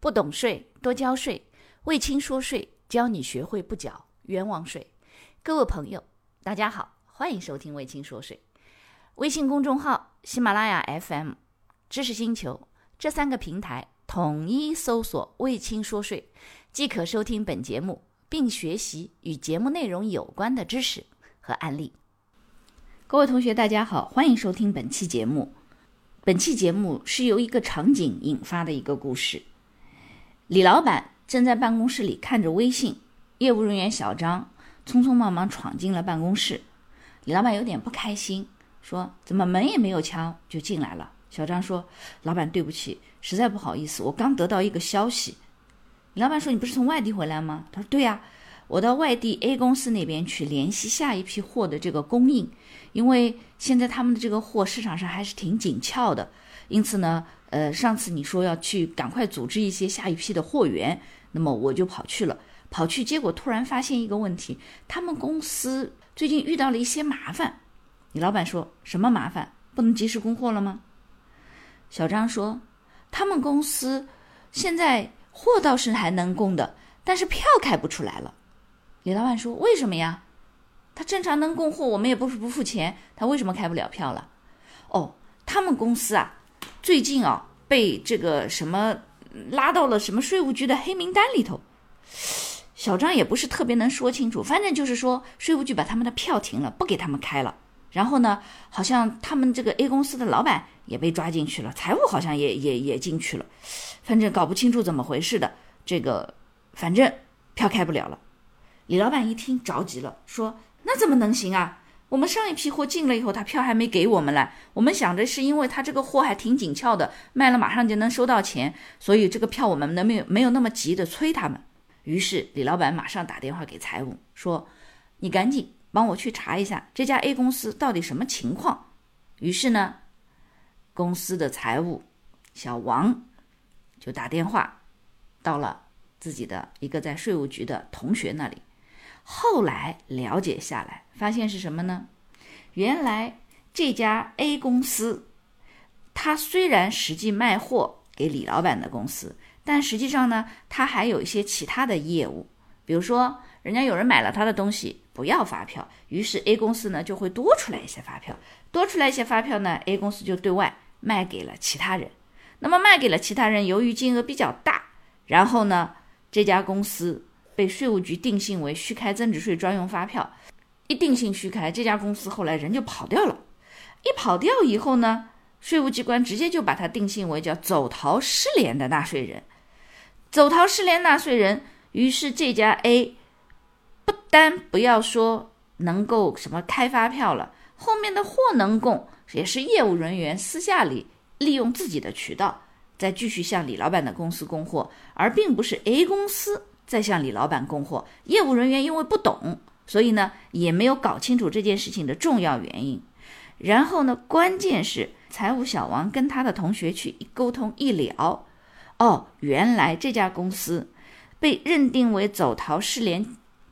不懂税，多交税。魏青说税，教你学会不缴冤枉税。各位朋友，大家好，欢迎收听魏青说税。微信公众号、喜马拉雅 FM、知识星球这三个平台统一搜索“魏青说税”，即可收听本节目，并学习与节目内容有关的知识和案例。各位同学，大家好，欢迎收听本期节目。本期节目是由一个场景引发的一个故事。李老板正在办公室里看着微信，业务人员小张匆匆忙忙闯进了办公室。李老板有点不开心，说：“怎么门也没有敲就进来了？”小张说：“老板，对不起，实在不好意思，我刚得到一个消息。”李老板说：“你不是从外地回来吗？”他说：“对呀，我到外地 A 公司那边去联系下一批货的这个供应。”因为现在他们的这个货市场上还是挺紧俏的，因此呢，呃，上次你说要去赶快组织一些下一批的货源，那么我就跑去了，跑去，结果突然发现一个问题，他们公司最近遇到了一些麻烦。你老板说什么麻烦？不能及时供货了吗？小张说，他们公司现在货倒是还能供的，但是票开不出来了。李老板说，为什么呀？他正常能供货，我们也不是不付钱，他为什么开不了票了？哦，他们公司啊，最近啊被这个什么拉到了什么税务局的黑名单里头。小张也不是特别能说清楚，反正就是说税务局把他们的票停了，不给他们开了。然后呢，好像他们这个 A 公司的老板也被抓进去了，财务好像也也也进去了，反正搞不清楚怎么回事的。这个反正票开不了了。李老板一听着急了，说。那怎么能行啊？我们上一批货进了以后，他票还没给我们来。我们想着是因为他这个货还挺紧俏的，卖了马上就能收到钱，所以这个票我们能没有没有那么急的催他们。于是李老板马上打电话给财务说：“你赶紧帮我去查一下这家 A 公司到底什么情况。”于是呢，公司的财务小王就打电话到了自己的一个在税务局的同学那里。后来了解下来，发现是什么呢？原来这家 A 公司，它虽然实际卖货给李老板的公司，但实际上呢，它还有一些其他的业务。比如说，人家有人买了他的东西，不要发票，于是 A 公司呢就会多出来一些发票，多出来一些发票呢，A 公司就对外卖给了其他人。那么卖给了其他人，由于金额比较大，然后呢，这家公司。被税务局定性为虚开增值税专用发票，一定性虚开，这家公司后来人就跑掉了。一跑掉以后呢，税务机关直接就把它定性为叫走逃失联的纳税人。走逃失联纳税人，于是这家 A 不单不要说能够什么开发票了，后面的货能供，也是业务人员私下里利用自己的渠道再继续向李老板的公司供货，而并不是 A 公司。再向李老板供货，业务人员因为不懂，所以呢也没有搞清楚这件事情的重要原因。然后呢，关键是财务小王跟他的同学去沟通一聊，哦，原来这家公司被认定为走逃失联，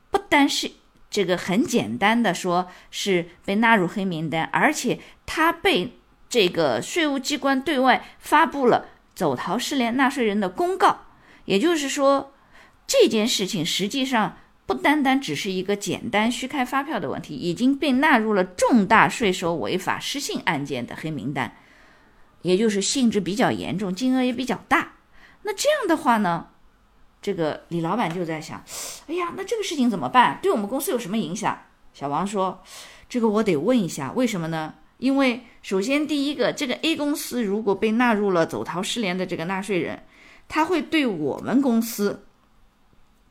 不单是这个很简单的说是被纳入黑名单，而且他被这个税务机关对外发布了走逃失联纳税人的公告，也就是说。这件事情实际上不单单只是一个简单虚开发票的问题，已经被纳入了重大税收违法失信案件的黑名单，也就是性质比较严重，金额也比较大。那这样的话呢，这个李老板就在想：哎呀，那这个事情怎么办？对我们公司有什么影响？小王说：“这个我得问一下，为什么呢？因为首先第一个，这个 A 公司如果被纳入了走逃失联的这个纳税人，他会对我们公司。”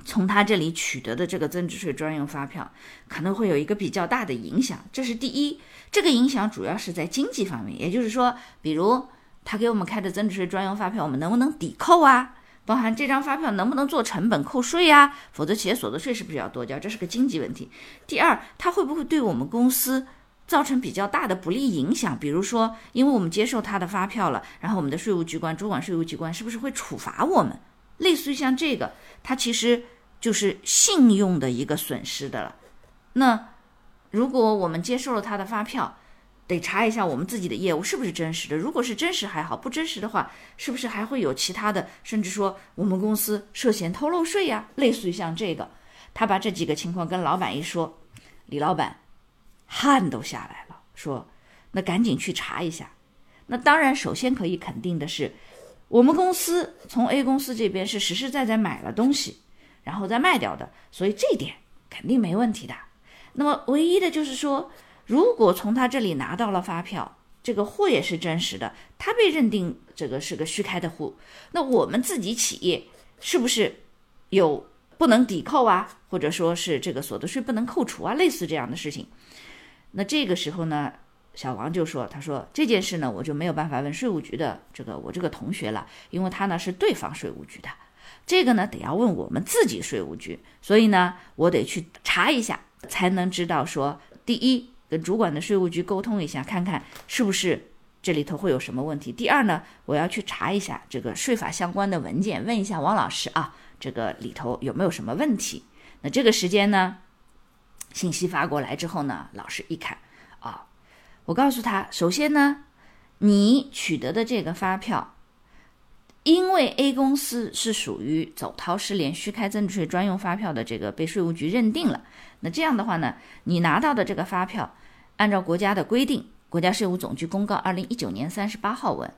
从他这里取得的这个增值税专用发票，可能会有一个比较大的影响。这是第一，这个影响主要是在经济方面，也就是说，比如他给我们开的增值税专用发票，我们能不能抵扣啊？包含这张发票能不能做成本扣税呀？否则企业所得税是不是要多交？这是个经济问题。第二，它会不会对我们公司造成比较大的不利影响？比如说，因为我们接受他的发票了，然后我们的税务机关、主管税务机关是不是会处罚我们？类似于像这个，它其实。就是信用的一个损失的了。那如果我们接受了他的发票，得查一下我们自己的业务是不是真实的。如果是真实还好，不真实的话，是不是还会有其他的，甚至说我们公司涉嫌偷漏税呀？类似于像这个，他把这几个情况跟老板一说，李老板汗都下来了，说那赶紧去查一下。那当然，首先可以肯定的是，我们公司从 A 公司这边是实实在在买了东西，然后再卖掉的，所以这点肯定没问题的。那么唯一的就是说，如果从他这里拿到了发票，这个货也是真实的，他被认定这个是个虚开的户，那我们自己企业是不是有不能抵扣啊，或者说是这个所得税不能扣除啊，类似这样的事情？那这个时候呢？小王就说：“他说这件事呢，我就没有办法问税务局的这个我这个同学了，因为他呢是对方税务局的，这个呢得要问我们自己税务局，所以呢我得去查一下，才能知道说，第一跟主管的税务局沟通一下，看看是不是这里头会有什么问题；第二呢，我要去查一下这个税法相关的文件，问一下王老师啊，这个里头有没有什么问题。那这个时间呢，信息发过来之后呢，老师一看。”啊我告诉他，首先呢，你取得的这个发票，因为 A 公司是属于走逃失联虚开增值税专用发票的这个被税务局认定了，那这样的话呢，你拿到的这个发票，按照国家的规定，国家税务总局公告二零一九年三十八号文，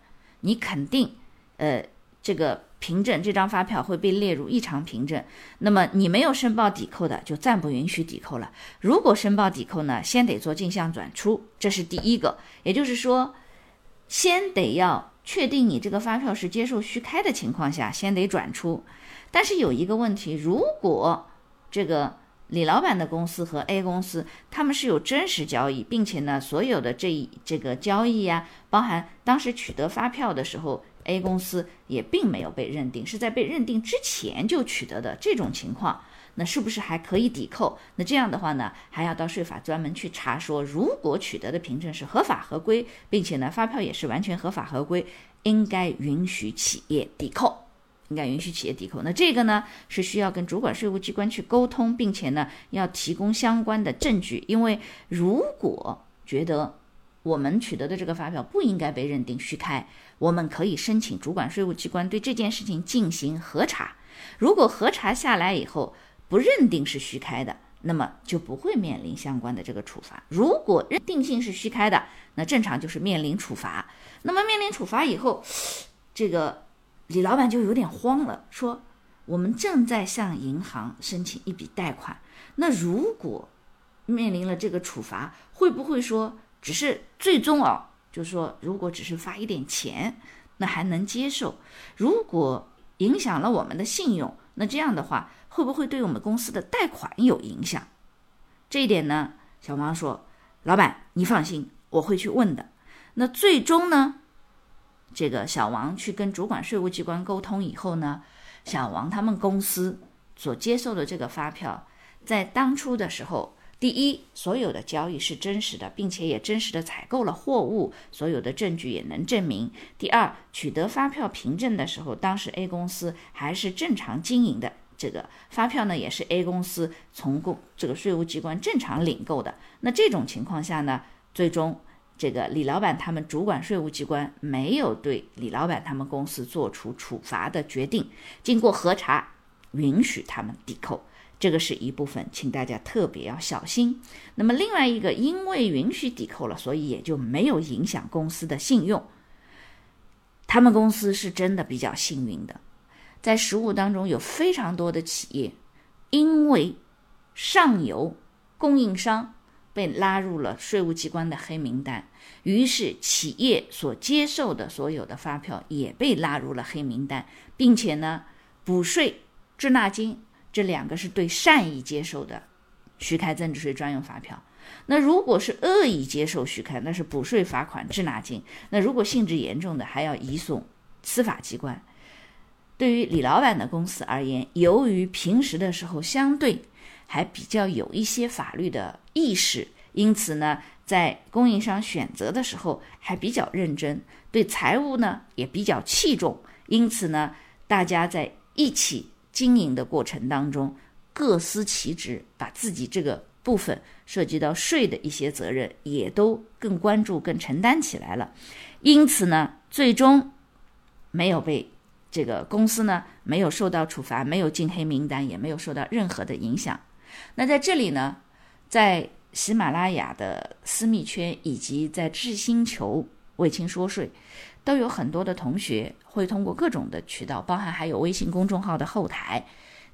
你肯定，呃，这个。凭证这张发票会被列入异常凭证，那么你没有申报抵扣的，就暂不允许抵扣了。如果申报抵扣呢，先得做进项转出，这是第一个。也就是说，先得要确定你这个发票是接受虚开的情况下，先得转出。但是有一个问题，如果这个李老板的公司和 A 公司他们是有真实交易，并且呢，所有的这一这个交易呀，包含当时取得发票的时候。A 公司也并没有被认定，是在被认定之前就取得的这种情况，那是不是还可以抵扣？那这样的话呢，还要到税法专门去查，说如果取得的凭证是合法合规，并且呢发票也是完全合法合规，应该允许企业抵扣，应该允许企业抵扣。那这个呢是需要跟主管税务机关去沟通，并且呢要提供相关的证据，因为如果觉得。我们取得的这个发票不应该被认定虚开，我们可以申请主管税务机关对这件事情进行核查。如果核查下来以后不认定是虚开的，那么就不会面临相关的这个处罚。如果认定性是虚开的，那正常就是面临处罚。那么面临处罚以后，这个李老板就有点慌了，说我们正在向银行申请一笔贷款，那如果面临了这个处罚，会不会说？只是最终啊，就是说，如果只是发一点钱，那还能接受；如果影响了我们的信用，那这样的话，会不会对我们公司的贷款有影响？这一点呢，小王说：“老板，你放心，我会去问的。”那最终呢，这个小王去跟主管税务机关沟通以后呢，小王他们公司所接受的这个发票，在当初的时候。第一，所有的交易是真实的，并且也真实的采购了货物，所有的证据也能证明。第二，取得发票凭证的时候，当时 A 公司还是正常经营的，这个发票呢也是 A 公司从公这个税务机关正常领购的。那这种情况下呢，最终这个李老板他们主管税务机关没有对李老板他们公司做出处罚的决定，经过核查，允许他们抵扣。这个是一部分，请大家特别要小心。那么另外一个，因为允许抵扣了，所以也就没有影响公司的信用。他们公司是真的比较幸运的，在实务当中有非常多的企业，因为上游供应商被拉入了税务机关的黑名单，于是企业所接受的所有的发票也被拉入了黑名单，并且呢，补税滞纳金。这两个是对善意接受的虚开增值税专用发票。那如果是恶意接受虚开，那是补税、罚款、滞纳金。那如果性质严重的，还要移送司法机关。对于李老板的公司而言，由于平时的时候相对还比较有一些法律的意识，因此呢，在供应商选择的时候还比较认真，对财务呢也比较器重。因此呢，大家在一起。经营的过程当中，各司其职，把自己这个部分涉及到税的一些责任，也都更关注、更承担起来了。因此呢，最终没有被这个公司呢没有受到处罚，没有进黑名单，也没有受到任何的影响。那在这里呢，在喜马拉雅的私密圈以及在智星球为清说税，都有很多的同学会通过各种的渠道，包含还有微信公众号的后台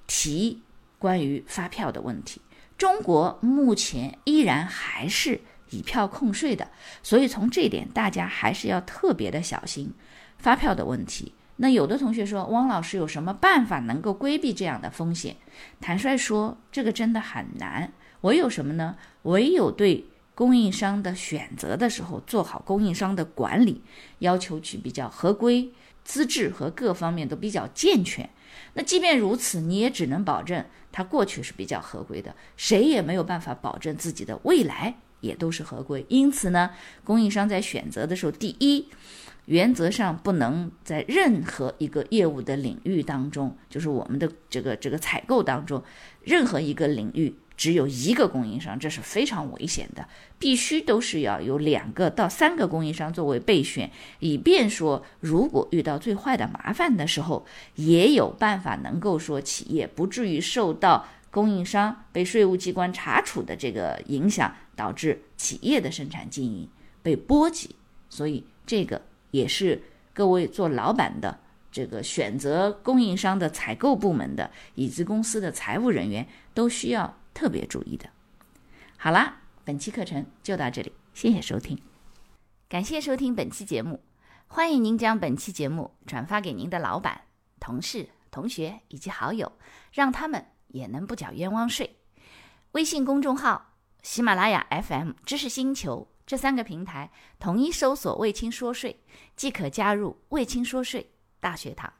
提关于发票的问题。中国目前依然还是以票控税的，所以从这点大家还是要特别的小心发票的问题。那有的同学说，汪老师有什么办法能够规避这样的风险？坦率说，这个真的很难。唯有什么呢？唯有对供应商的选择的时候做好供应商的管理，要求去比较合规、资质和各方面都比较健全。那即便如此，你也只能保证他过去是比较合规的，谁也没有办法保证自己的未来也都是合规。因此呢，供应商在选择的时候，第一，原则上不能在任何一个业务的领域当中，就是我们的这个这个采购当中，任何一个领域。只有一个供应商，这是非常危险的。必须都是要有两个到三个供应商作为备选，以便说如果遇到最坏的麻烦的时候，也有办法能够说企业不至于受到供应商被税务机关查处的这个影响，导致企业的生产经营被波及。所以这个也是各位做老板的这个选择供应商的采购部门的以及公司的财务人员都需要。特别注意的。好啦，本期课程就到这里，谢谢收听，感谢收听本期节目，欢迎您将本期节目转发给您的老板、同事、同学以及好友，让他们也能不缴冤枉税。微信公众号、喜马拉雅 FM、知识星球这三个平台统一搜索“卫青说税”，即可加入“卫青说税”大学堂。